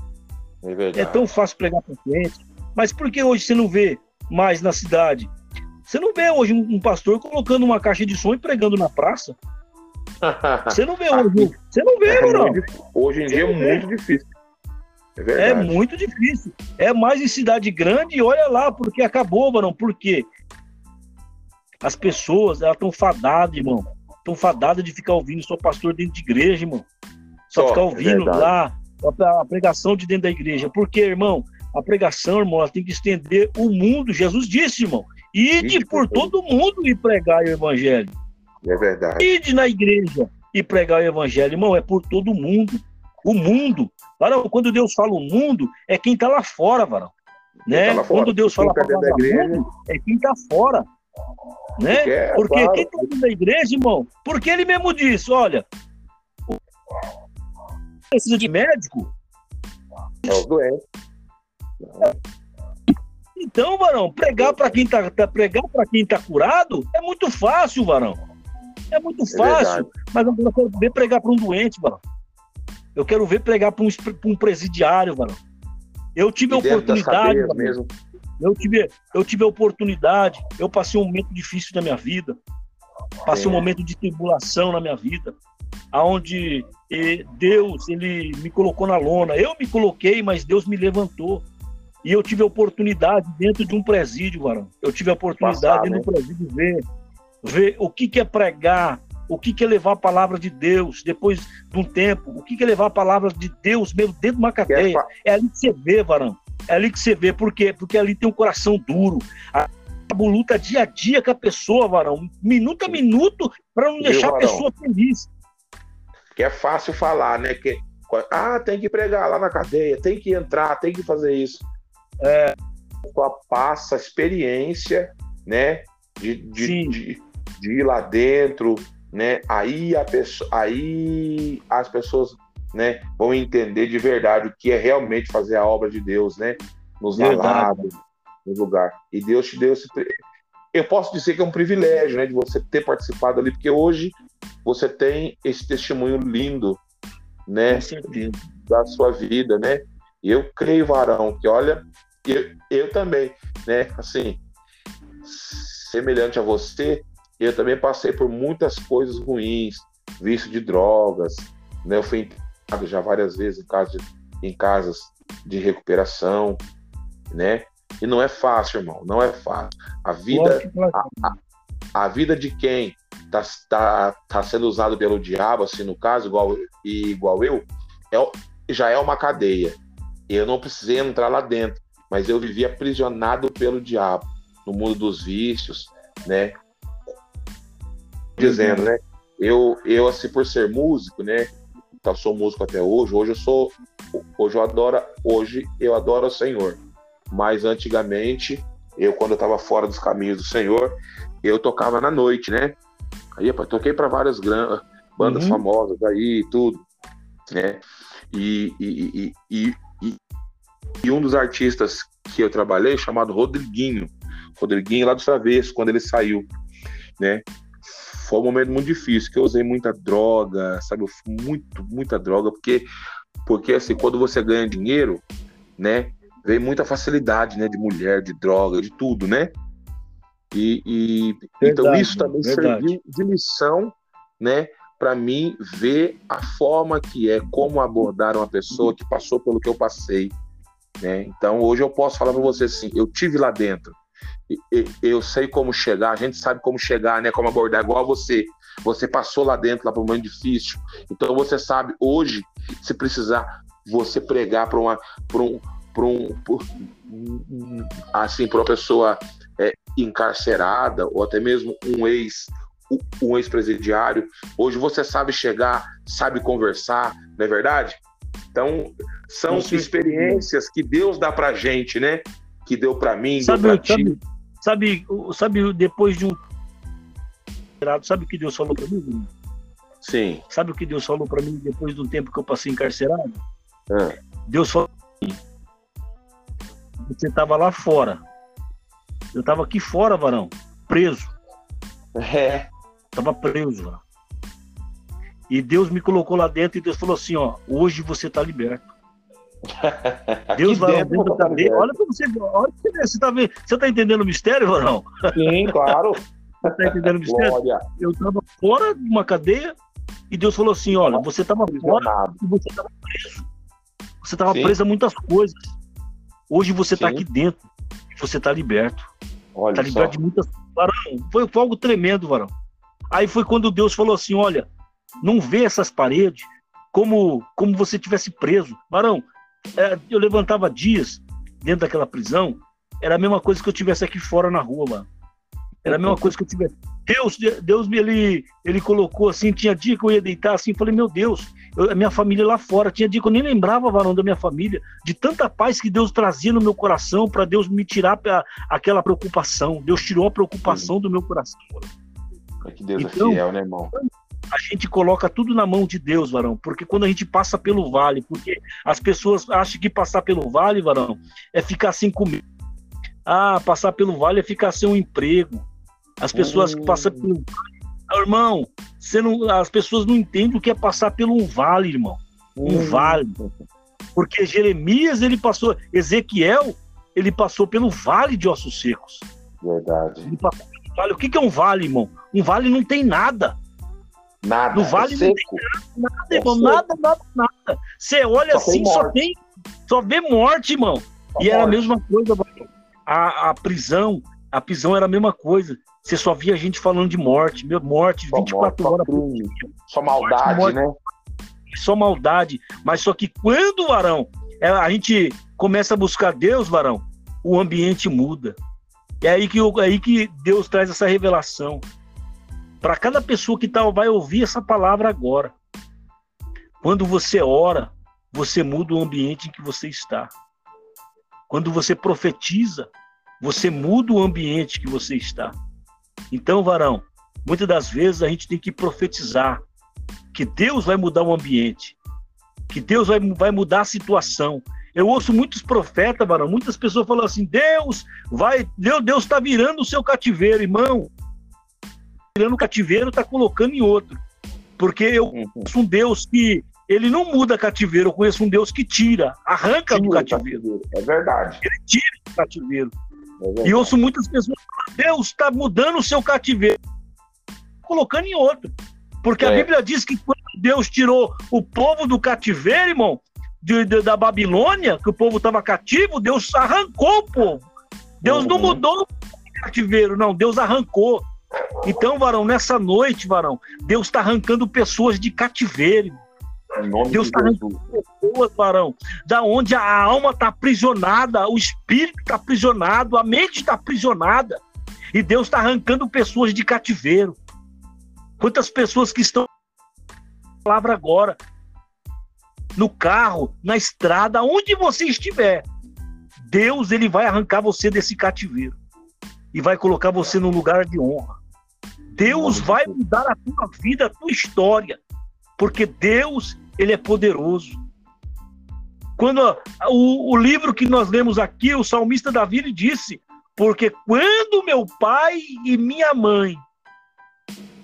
É, verdade. é tão fácil pregar para crente. Mas por que hoje você não vê mais na cidade você não vê hoje um pastor colocando uma caixa de som e pregando na praça. Você não vê hoje. Você não vê, é não. Hoje em dia é muito difícil. É, é, muito difícil. É mais em cidade grande e olha lá, porque acabou, mano. Por quê? As pessoas, elas estão fadadas, irmão. Estão fadadas de ficar ouvindo só pastor dentro de igreja, irmão. Só, só ficar ouvindo é lá a pregação de dentro da igreja. Porque, irmão, a pregação, irmão, ela tem que estender o mundo. Jesus disse, irmão, Ide por todo mundo e pregar o evangelho. É verdade. Ide na igreja e pregar o evangelho, irmão, é por todo mundo. O mundo. Varão, quando Deus fala o mundo, é quem está lá fora, varão. Né? Tá quando Deus fala tá da igreja, mundo, é quem está fora. Né? Porque, é, Porque claro. quem está dentro da igreja, irmão, porque ele mesmo disse, olha, precisa de médico. É o doente. Então, Varão, pregar para quem tá, tá pregar para quem tá curado é muito fácil, Varão. É muito é fácil. É mas eu quero pregar para um doente, Varão. Eu quero ver pregar para um, um, presidiário, Varão. Eu tive a oportunidade, mesmo. Eu tive, eu tive a oportunidade. Eu passei um momento difícil na minha vida. Passei é. um momento de tribulação na minha vida, aonde Deus ele me colocou na lona. Eu me coloquei, mas Deus me levantou. E eu tive a oportunidade dentro de um presídio, Varão. Eu tive a oportunidade Passado, dentro do presídio ver, ver o que, que é pregar, o que, que é levar a palavra de Deus depois de um tempo, o que, que é levar a palavra de Deus mesmo dentro de uma cadeia. É, é ali que você vê, Varão. É ali que você vê. Por quê? Porque ali tem um coração duro. A luta dia a dia com a pessoa, Varão. Minuto a minuto, para não deixar a pessoa feliz. Que é fácil falar, né? Que, ah, tem que pregar lá na cadeia, tem que entrar, tem que fazer isso é, passa a experiência, né, de, de, de, de, ir lá dentro, né, aí, a pessoa, aí as pessoas, né, vão entender de verdade o que é realmente fazer a obra de Deus, né, nos lavados, no lugar. E Deus te deu esse... Eu posso dizer que é um privilégio, né, de você ter participado ali, porque hoje você tem esse testemunho lindo, né, da sua vida, né, e eu creio, Varão, que olha, eu, eu também, né? Assim, semelhante a você, eu também passei por muitas coisas ruins, vício de drogas, né? Eu fui internado já várias vezes em, casa de, em casas de recuperação, né? E não é fácil, irmão, não é fácil. A vida, a, a, a vida de quem tá, tá, tá sendo usado pelo diabo, assim, no caso, igual, igual eu, é, já é uma cadeia. Eu não precisei entrar lá dentro, mas eu vivi aprisionado pelo diabo, no mundo dos vícios, né? Dizendo, né? Eu, eu assim, por ser músico, né? Então, sou músico até hoje. Hoje eu sou. Hoje eu adoro. Hoje eu adoro o Senhor. Mas antigamente, eu, quando eu estava fora dos caminhos do Senhor, eu tocava na noite, né? Aí, eu toquei para várias bandas uhum. famosas aí, tudo, né? E, e, e, e, e, um dos artistas que eu trabalhei, chamado Rodriguinho, Rodriguinho lá do Travesso, quando ele saiu, né? Foi um momento muito difícil, que eu usei muita droga, sabe? Muito, muita droga, porque, porque assim, quando você ganha dinheiro, né? Vem muita facilidade, né? De mulher, de droga, de tudo, né? E, e então verdade, então isso também verdade. serviu de lição, né? Para mim ver a forma que é, como abordar uma pessoa que passou pelo que eu passei, né? Então hoje eu posso falar para você assim, eu tive lá dentro, eu sei como chegar, a gente sabe como chegar, né? Como abordar, igual você. Você passou lá dentro, lá para um momento difícil. Então você sabe hoje, se precisar, você pregar para uma, para um, para um, um, assim, para uma pessoa é, encarcerada ou até mesmo um ex um ex-presidiário. Hoje você sabe chegar, sabe conversar, não é verdade? Então, são experiências que Deus dá pra gente, né? Que deu para mim, sabe, deu pra sabe, ti. Sabe, sabe, depois de um. Sabe o que Deus falou para mim? Sim. Sabe o que Deus falou para mim depois do tempo que eu passei encarcerado? Ah. Deus falou: você estava lá fora, eu tava aqui fora, varão, preso. É. Tava preso, varão. E Deus me colocou lá dentro e Deus falou assim, ó, hoje você tá liberto. Deus vai dentro, dentro da cadeia. Olha pra você, olha você, você tá vendo, você tá entendendo o mistério, varão? Sim, claro. Você tá entendendo o mistério? Glória. Eu tava fora de uma cadeia e Deus falou assim, olha, você tava fora e você tava preso. Você tava Sim. preso a muitas coisas. Hoje você tá Sim. tá aqui dentro e você tá liberto. Olha tá ligado? De muitas. Varão, foi, foi algo tremendo, varão. Aí foi quando Deus falou assim: olha, não vê essas paredes como, como você tivesse preso. Varão, eu levantava dias dentro daquela prisão, era a mesma coisa que eu tivesse aqui fora na rua, mano. Era a mesma coisa que eu tivesse. Deus, Deus ele, ele colocou assim, tinha dia que eu ia deitar assim, falei, meu Deus, eu, a minha família lá fora, tinha dia que eu nem lembrava, varão, da minha família, de tanta paz que Deus trazia no meu coração para Deus me tirar pra, aquela preocupação. Deus tirou a preocupação do meu coração. É que Deus é então, é fiel, né, irmão? A gente coloca tudo na mão de Deus, varão, porque quando a gente passa pelo vale, porque as pessoas acham que passar pelo vale, varão, é ficar sem comer. Ah, passar pelo vale é ficar sem um emprego. As pessoas que passam pelo vale. Irmão, você não, as pessoas não entendem o que é passar pelo um vale, irmão. Um hum. vale. Porque Jeremias, ele passou, Ezequiel, ele passou pelo vale de ossos secos. Verdade. vale. O que é um vale, irmão? Um vale não tem nada. Nada. No vale é não tem nada, nada, é irmão. Nada, nada, nada. Você olha só assim, só tem. Só vê morte, irmão. Só e morte. era a mesma coisa, a, a prisão, a prisão era a mesma coisa. Você só via gente falando de morte, meu, morte, só 24 morte, horas dia. Só maldade, morte, né? Só maldade. Mas só que quando, varão, é, a gente começa a buscar Deus, varão, o ambiente muda. É aí que, é aí que Deus traz essa revelação. Para cada pessoa que tá, vai ouvir essa palavra agora. Quando você ora, você muda o ambiente em que você está. Quando você profetiza, você muda o ambiente que você está. Então, varão, muitas das vezes a gente tem que profetizar que Deus vai mudar o ambiente, que Deus vai, vai mudar a situação. Eu ouço muitos profetas, varão, muitas pessoas falam assim: Deus vai, Deus está virando o seu cativeiro, irmão. Virando o cativeiro, está colocando em outro. Porque eu uhum. conheço um Deus que ele não muda cativeiro, eu conheço um Deus que tira, arranca do cativeiro. É verdade. Ele tira do cativeiro. É e ouço muitas pessoas Deus está mudando o seu cativeiro, colocando em outro. Porque é. a Bíblia diz que quando Deus tirou o povo do cativeiro, irmão, de, de, da Babilônia, que o povo estava cativo, Deus arrancou o povo. Deus uhum. não mudou o cativeiro, não, Deus arrancou. Então, varão, nessa noite, varão, Deus está arrancando pessoas de cativeiro. Deus está arrancando pessoas, varão, da onde a alma está aprisionada, o espírito está aprisionado, a mente está aprisionada. E Deus está arrancando pessoas de cativeiro. Quantas pessoas que estão palavra agora, no carro, na estrada, onde você estiver, Deus ele vai arrancar você desse cativeiro e vai colocar você num lugar de honra. Deus vai mudar a tua vida, a tua história, porque Deus ele é poderoso. Quando o, o livro que nós lemos aqui, o salmista Davi ele disse: porque quando meu pai e minha mãe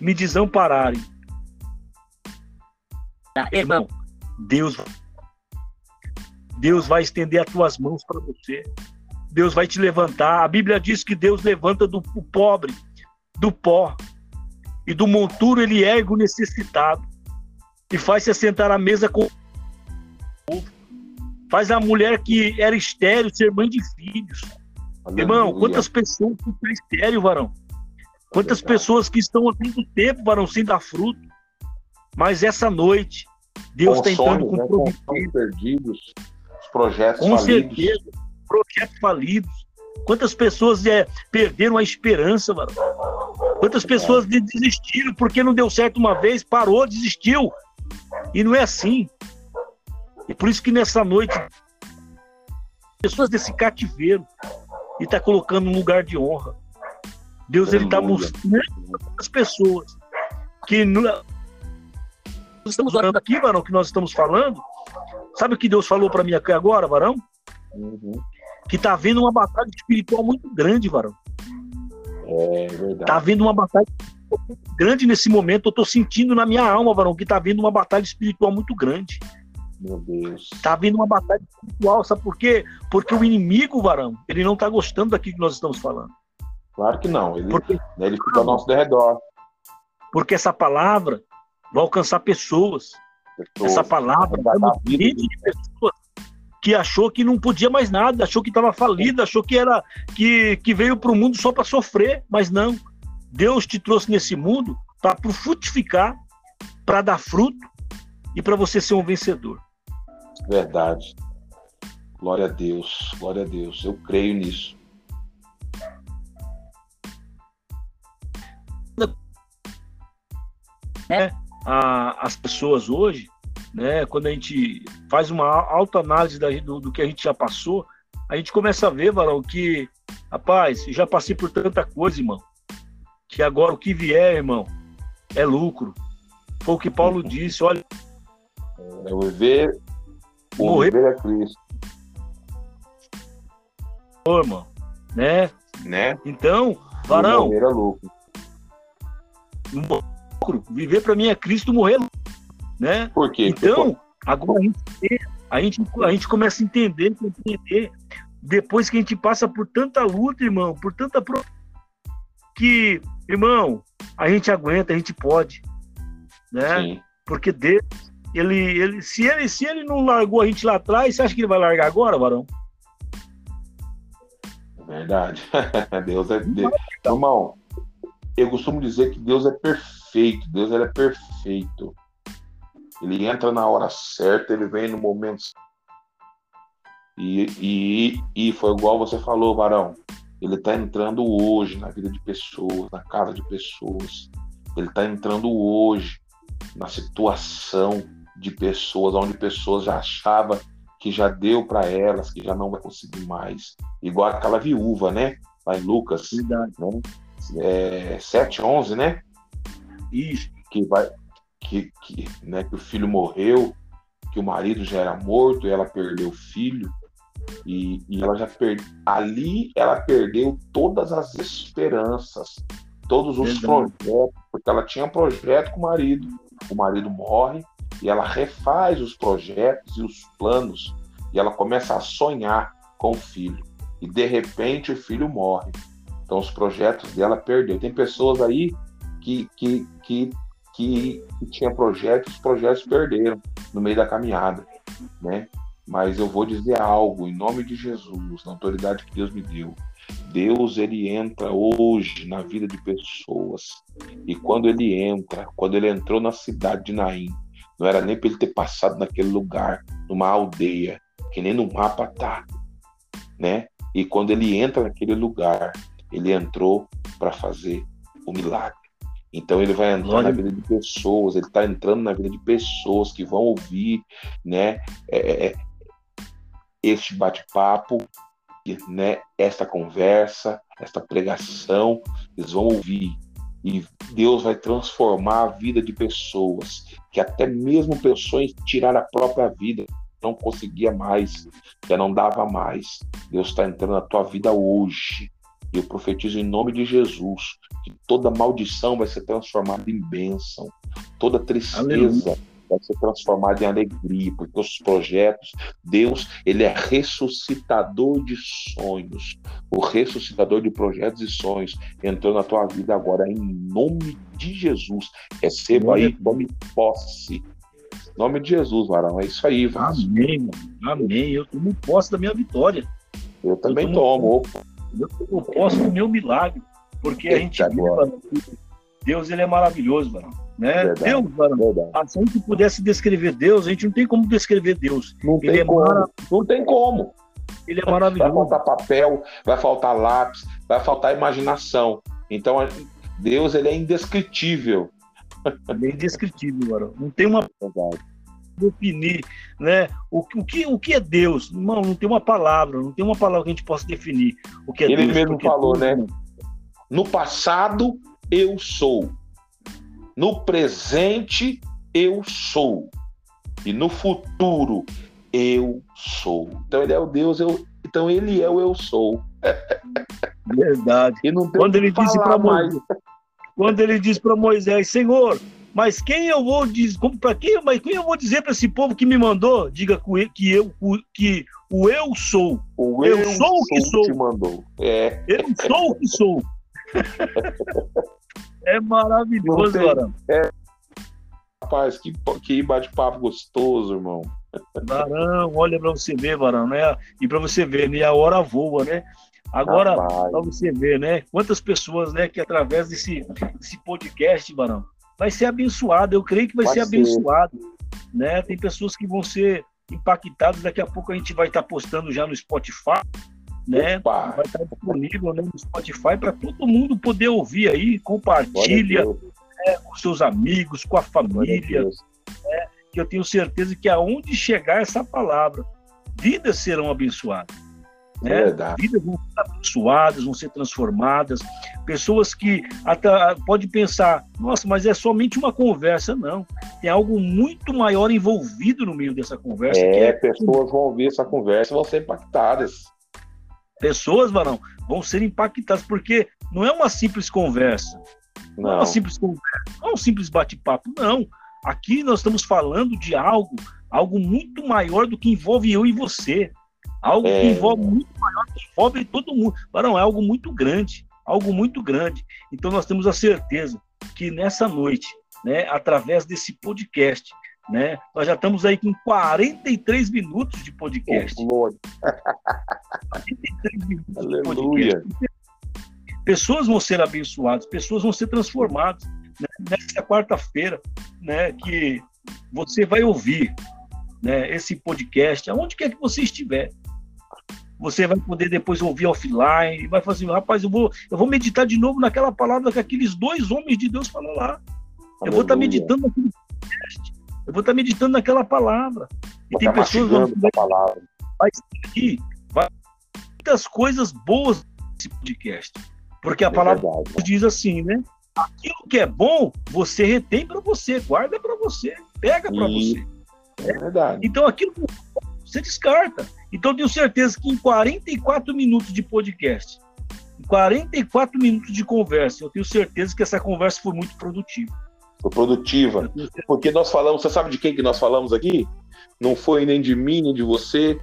me desampararem, irmão, Deus, Deus vai estender as tuas mãos para você. Deus vai te levantar. A Bíblia diz que Deus levanta do pobre, do pó, e do monturo ele ergue o necessitado e faz se assentar à mesa com o povo. Faz a mulher que era estéreo ser mãe de filhos. Aleluia. Irmão, quantas pessoas que estão estéreo, varão? Quantas pessoas que estão há muito tempo, varão, sem dar fruto? Mas essa noite, Deus está entrando com, né? com perdidos, os projetos com falidos. certeza, projetos falidos. Quantas pessoas é, perderam a esperança, varão? Quantas pessoas desistiram porque não deu certo uma vez, parou, desistiu. E não é assim. E por isso que nessa noite, pessoas desse cativeiro e está colocando um lugar de honra. Deus ele está mostrando as pessoas que nós estamos orando aqui, varão, que nós estamos falando. Sabe o que Deus falou para mim aqui agora, varão? Uhum. Que está havendo uma batalha espiritual muito grande, varão. É verdade. Está havendo uma batalha grande nesse momento. Eu estou sentindo na minha alma, varão, que está havendo uma batalha espiritual muito grande. Meu Deus. Tá vindo uma batalha espiritual, sabe por quê? Porque o inimigo, varão, ele não tá gostando daquilo que nós estamos falando. Claro que não. Ele, porque, ele fica ao nosso derredor. Porque essa palavra vai alcançar pessoas. pessoas. Essa palavra vai dar vida de pessoas que achou que não podia mais nada, achou que estava falido, achou que era que, que veio para o mundo só para sofrer, mas não. Deus te trouxe nesse mundo para frutificar, para dar fruto e para você ser um vencedor. Verdade. Glória a Deus, glória a Deus. Eu creio nisso. É, a, as pessoas hoje, né, quando a gente faz uma autoanálise da, do, do que a gente já passou, a gente começa a ver, Varão, que, rapaz, já passei por tanta coisa, irmão, que agora o que vier, irmão, é lucro. Foi o que Paulo disse, olha. É viver Morrer é Cristo. Ô, irmão, né? Né? Então, varão. Morrer é louco. Viver para mim é Cristo, morrer é louco, né? Por quê? Então, agora a gente, a gente, a gente começa a entender, entender depois que a gente passa por tanta luta, irmão, por tanta pro... que, irmão, a gente aguenta, a gente pode, né? Sim. Porque Deus ele, ele, se, ele, se ele não largou a gente lá atrás, você acha que ele vai largar agora, Varão? Verdade. Deus é. Deus. Irmão, eu costumo dizer que Deus é perfeito. Deus é perfeito. Ele entra na hora certa, ele vem no momento e, e, e foi igual você falou, Varão. Ele está entrando hoje na vida de pessoas, na casa de pessoas. Ele está entrando hoje na situação de pessoas, onde pessoas já achavam que já deu para elas, que já não vai conseguir mais. Igual aquela viúva, né? Lá em Lucas. Verdade. Né? É, 7, 11, né? Isso. Que, vai, que, que, né, que o filho morreu, que o marido já era morto e ela perdeu o filho. E, e ela já perdeu. Ali ela perdeu todas as esperanças, todos os Verdade. projetos, porque ela tinha um projeto com o marido. O marido morre, e ela refaz os projetos e os planos e ela começa a sonhar com o filho. e de repente o filho morre. Então os projetos dela perdeu. Tem pessoas aí que, que, que, que, que tinha projetos, os projetos perderam no meio da caminhada, né? Mas eu vou dizer algo em nome de Jesus, na autoridade que Deus me deu. Deus ele entra hoje na vida de pessoas. E quando ele entra, quando ele entrou na cidade de Naim, não era nem para ele ter passado naquele lugar, numa aldeia, que nem no mapa tá, né? E quando ele entra naquele lugar, ele entrou para fazer o milagre. Então ele vai entrar na vida de pessoas, ele está entrando na vida de pessoas que vão ouvir, né? É, é, é este bate-papo, né? Esta conversa, esta pregação, eles vão ouvir e Deus vai transformar a vida de pessoas que até mesmo pessoas tirar a própria vida não conseguia mais, já não dava mais. Deus está entrando na tua vida hoje. E eu profetizo em nome de Jesus que toda maldição vai ser transformada em bênção, toda tristeza Aleluia. vai ser transformada em alegria, porque os projetos, Deus, ele é ressuscitador de sonhos, o ressuscitador de projetos e sonhos entrou na tua vida agora em nome de Jesus. Receba aí, tome posse nome de Jesus, Varão. É isso aí, Vasco. Amém, mano. Amém. Eu tomo posse da minha vitória. Eu também eu tomo. tomo. Eu posse do meu milagre. Porque Eita a gente vê, Deus ele é maravilhoso, Varão. Né? Verdade, Deus, Varão. Ah, se a gente pudesse descrever Deus, a gente não tem como descrever Deus. Não ele tem é como. Marav... Não tem como. Ele é maravilhoso. Vai faltar papel, vai faltar lápis, vai faltar imaginação. Então, Deus ele é indescritível. Ele é indescritível, Varão. Não tem uma. Verdade definir, né? O, o, que, o que é Deus? Não, não tem uma palavra, não tem uma palavra que a gente possa definir o que é Ele Deus. Ele mesmo falou, né? No passado eu sou, no presente eu sou e no futuro eu sou. Então ele é o Deus, eu, então ele é o eu sou. Verdade. E não tem quando ele disse para Moisés, quando ele disse para Moisés, Senhor, mas quem eu vou dizer, para quem, mas quem eu vou dizer para esse povo que me mandou, diga que eu que o eu sou. O eu, eu sou o que sou. Te mandou. É. Eu sou o que sou. é maravilhoso, Varão. É. Rapaz, que, que bate-papo gostoso, irmão. Varão, olha para você ver, Varão, né? E para você ver, né? A hora voa, né? Agora, para você ver, né? Quantas pessoas, né, que através desse, desse podcast, Varão, vai ser abençoado. Eu creio que vai, vai ser, ser, abençoado. Né? Tem pessoas que vão ser impactadas. Daqui a pouco a gente vai estar postando já no Spotify. Né? Opa. Vai estar disponível né, no Spotify para todo mundo poder ouvir aí. Compartilha né, com seus amigos, com a família. Né? Que eu tenho certeza que aonde chegar essa palavra, vidas serão abençoadas. Né? Vidas vão ser abençoadas, vão ser transformadas. Pessoas que até pode pensar, nossa, mas é somente uma conversa. Não, tem algo muito maior envolvido no meio dessa conversa. É, é... pessoas vão ouvir essa conversa e vão ser impactadas. Pessoas, Varão, vão ser impactadas, porque não é uma simples conversa. Não, não é uma simples conversa, não é um simples bate-papo, não. Aqui nós estamos falando de algo, algo muito maior do que envolve eu e você. Algo é... que envolve muito maior, que envolve todo mundo. Não, é algo muito grande, algo muito grande. Então nós temos a certeza que nessa noite, né, através desse podcast, né, nós já estamos aí com 43 minutos de podcast. Oh, 43 minutos Aleluia. de podcast. Pessoas vão ser abençoadas, pessoas vão ser transformadas. Né? Nessa quarta-feira, né, que você vai ouvir né, esse podcast, aonde quer que você estiver você vai poder depois ouvir offline, vai fazer, assim, rapaz, eu vou, eu vou meditar de novo naquela palavra que aqueles dois homens de Deus falaram lá. Aleluia. Eu vou estar meditando naquele podcast, eu vou estar meditando naquela palavra. E vou tem pessoas que palavra. vai aqui, vai muitas coisas boas nesse podcast. Porque a é palavra verdade, diz assim, né? Aquilo que é bom, você retém para você, guarda para você, pega para você. É verdade. Então aquilo que você descarta. Então, tenho certeza que em 44 minutos de podcast, em 44 minutos de conversa, eu tenho certeza que essa conversa foi muito produtiva. foi produtiva. Porque nós falamos, você sabe de quem que nós falamos aqui? Não foi nem de mim, nem de você,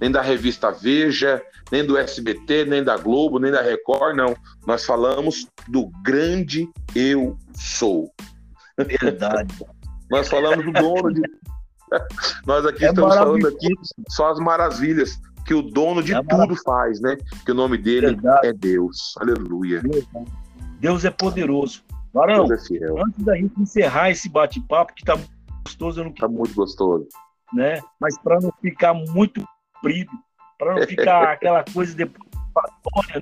nem da revista Veja, nem do SBT, nem da Globo, nem da Record, não. Nós falamos do grande eu sou. Verdade. Nós falamos do dono de. Nós aqui é estamos falando aqui só as maravilhas que o dono de é tudo faz, né? Que o nome dele Verdade. é Deus. Aleluia. Deus é poderoso. Barão, é antes da gente encerrar esse bate-papo, que tá gostoso, eu não Tá muito gostoso. Né? Mas para não ficar muito comprido, para não ficar aquela coisa depois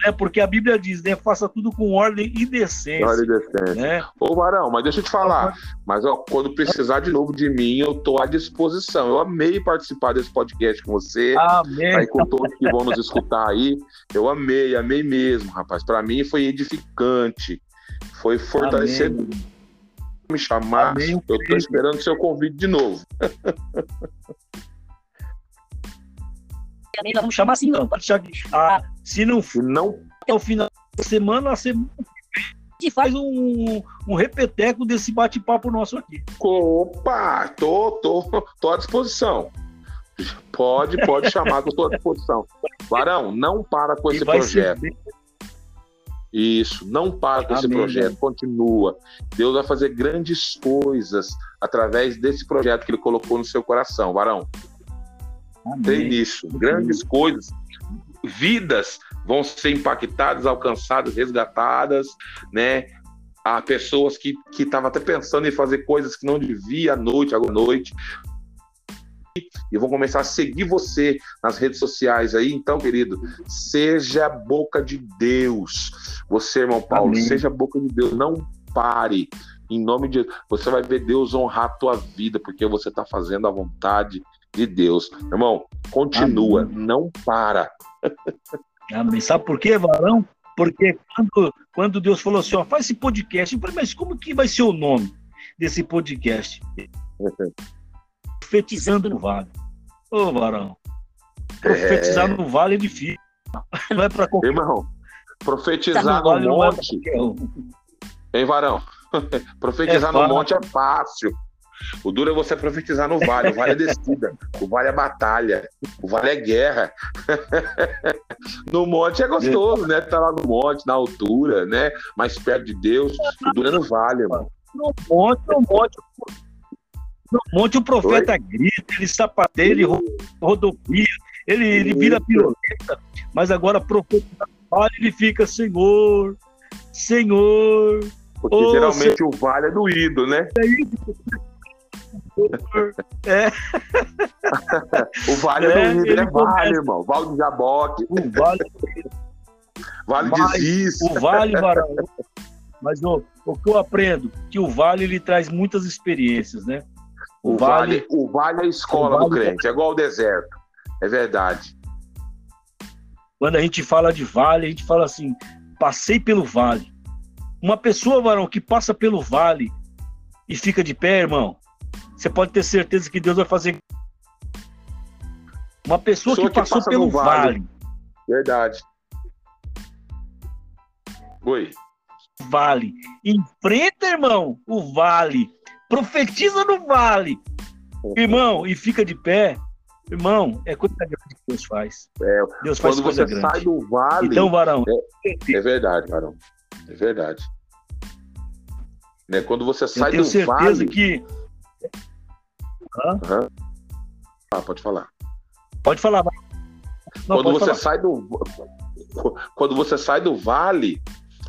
né? Porque a Bíblia diz, né? Faça tudo com ordem e decência. Ordem e decência. Né? Ô, Varão, mas deixa eu te falar. Mas ó, quando precisar de novo de mim, eu tô à disposição. Eu amei participar desse podcast com você. Amém. Aí com todos que vão nos escutar aí. Eu amei, amei mesmo, rapaz. Para mim foi edificante. Foi fortalecedor. Me chamar. Amém. Eu tô esperando seu convite de novo. também nós vamos chamar assim, não. Ah, se não for não... até o final da semana, a semana gente faz um, um repeteco desse bate-papo nosso aqui. Opa, tô, tô, tô à disposição. Pode, pode chamar que eu tô à disposição. Varão, não para com esse projeto. Isso, não para com Amém, esse projeto, continua. Deus vai fazer grandes coisas através desse projeto que ele colocou no seu coração, Varão. Amém. Tem isso. Grandes coisas, vidas vão ser impactadas, alcançadas, resgatadas, né? Há pessoas que estavam até pensando em fazer coisas que não devia à noite, à noite, e vão começar a seguir você nas redes sociais aí. Então, querido, seja a boca de Deus. Você, irmão Paulo, Amém. seja a boca de Deus. Não pare. Em nome de você vai ver Deus honrar a tua vida, porque você está fazendo a vontade de Deus. Irmão, continua, Amém. não para. Amém. Sabe por quê, Varão? Porque quando, quando Deus falou assim, ó, faz esse podcast, eu falei, mas como que vai ser o nome desse podcast? Profetizando no Vale. Ô, Varão, profetizar é... no Vale é difícil. Não é para qualquer Irmão, profetizar no, vale no é monte... É hein, Varão? profetizar é no monte é fácil. O duro é você profetizar no vale. O vale é descida, o vale é batalha, o vale é guerra. no monte é gostoso, né? Tá lá no monte, na altura, né? Mais perto de Deus. O duro é no vale, mano. No monte, no monte. No monte o profeta Oi? grita, ele sapateia, ele rodovia, ele, ele vira violenta. Mas agora profetizar no vale, ele fica, Senhor, Senhor. Porque oh, geralmente o vale é doído, né? É isso. É. o Vale é, do Rio é Vale, irmão. Vale de Jaboque. O Vale. vale de Cis. O Vale, Varão. Mas o, o que eu aprendo? Que o Vale ele traz muitas experiências, né? O, o vale, vale, o vale é a escola vale do crente, é igual ao deserto. É verdade. Quando a gente fala de vale, a gente fala assim: passei pelo vale. Uma pessoa, varão, que passa pelo vale e fica de pé, irmão, você pode ter certeza que Deus vai fazer. Uma pessoa, pessoa que, que, passou pelo vale. vale. Verdade. Oi. Vale. Enfrenta, irmão, o vale. Profetiza no vale. Irmão, e fica de pé. Irmão, é coisa grande que Deus faz. É, Deus faz coisa grande. Quando você sai do vale. Então, varão. É, é verdade, varão. É verdade. Né? Quando você sai do vale. Eu tenho certeza vale, que Uhum. Ah, pode falar. Pode falar. Não, quando pode você falar. sai do quando você sai do vale,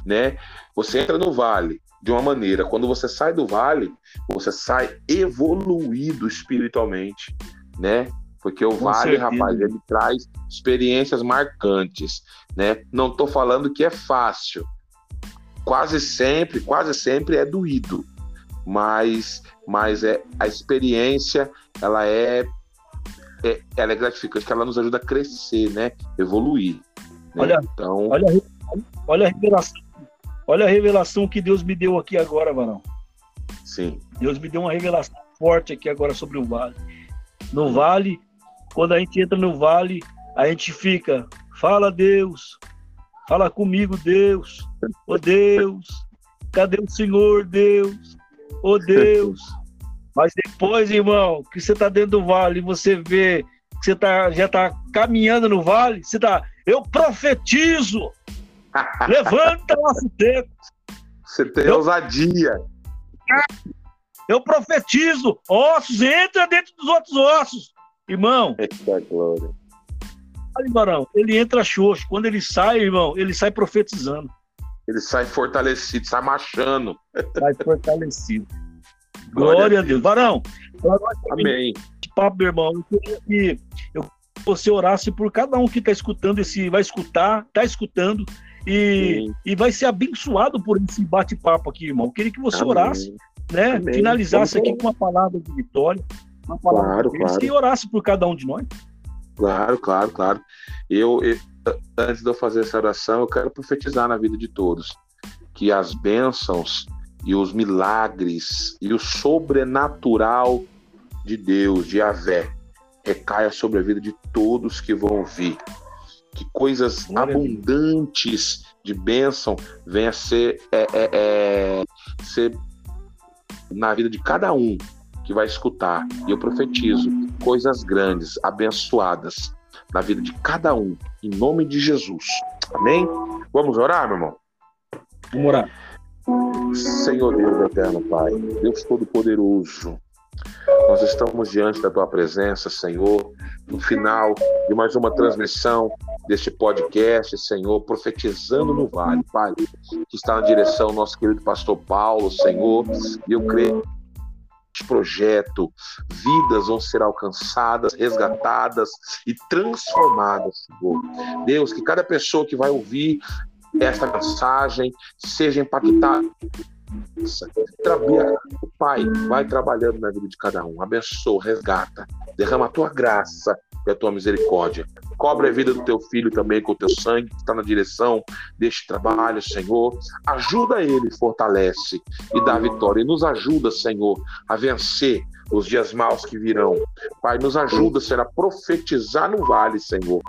né? Você entra no vale de uma maneira. Quando você sai do vale, você sai evoluído espiritualmente, né? Porque o Com vale, certeza. rapaz, ele traz experiências marcantes, né? Não tô falando que é fácil. Quase sempre, quase sempre é doído, mas mas é a experiência ela é, é ela é gratificante, que ela nos ajuda a crescer, né? Evoluir. Né? Olha, então, olha, olha a revelação, olha a revelação que Deus me deu aqui agora, Varão. Sim. Deus me deu uma revelação forte aqui agora sobre o vale. No vale, quando a gente entra no vale, a gente fica, fala Deus, fala comigo, Deus, oh Deus, cadê o Senhor, Deus? Oh Deus! Mas depois, irmão, que você está dentro do vale e você vê que você tá, já está caminhando no vale, você está, eu profetizo! Levanta nosso tempo! Você tem eu, ousadia! Eu profetizo! Ossos, entra dentro dos outros ossos! Irmão! Eita glória! Olha, Barão, ele entra xoxo. Quando ele sai, irmão, ele sai profetizando. Ele sai fortalecido, sai marchando. Sai fortalecido. Glória, a Deus. Barão, Amém. Papo, meu irmão, eu queria que eu, você orasse por cada um que está escutando esse, vai escutar, está escutando e, e vai ser abençoado por esse bate-papo aqui, irmão. Eu queria que você Amém. orasse, né? Amém. Finalizasse aqui com uma palavra de vitória, uma palavra claro, de claro. e orasse por cada um de nós. Claro, claro, claro. Eu, eu, antes de eu fazer essa oração, eu quero profetizar na vida de todos que as bênçãos e os milagres e o sobrenatural de Deus, de Avé, recaia sobre a vida de todos que vão ouvir. Que coisas Glória abundantes de bênção venham a ser, é, é, é, ser na vida de cada um que vai escutar. E eu profetizo coisas grandes, abençoadas na vida de cada um, em nome de Jesus. Amém? Vamos orar, meu irmão? Vamos orar. Senhor Deus eterno, Pai, Deus Todo-Poderoso, nós estamos diante da Tua presença, Senhor, no final de mais uma transmissão deste podcast, Senhor, profetizando no vale, Pai, que está na direção do nosso querido pastor Paulo, Senhor, e eu creio projeto, vidas vão ser alcançadas, resgatadas e transformadas, Senhor. Deus, que cada pessoa que vai ouvir esta mensagem seja impactada. Pai, vai trabalhando na vida de cada um, abençoa, resgata, derrama a tua graça e a tua misericórdia. Cobre a vida do teu filho também com o teu sangue, que está na direção deste trabalho, Senhor. Ajuda ele, fortalece e dá vitória. E nos ajuda, Senhor, a vencer os dias maus que virão. Pai, nos ajuda, a profetizar no vale, Senhor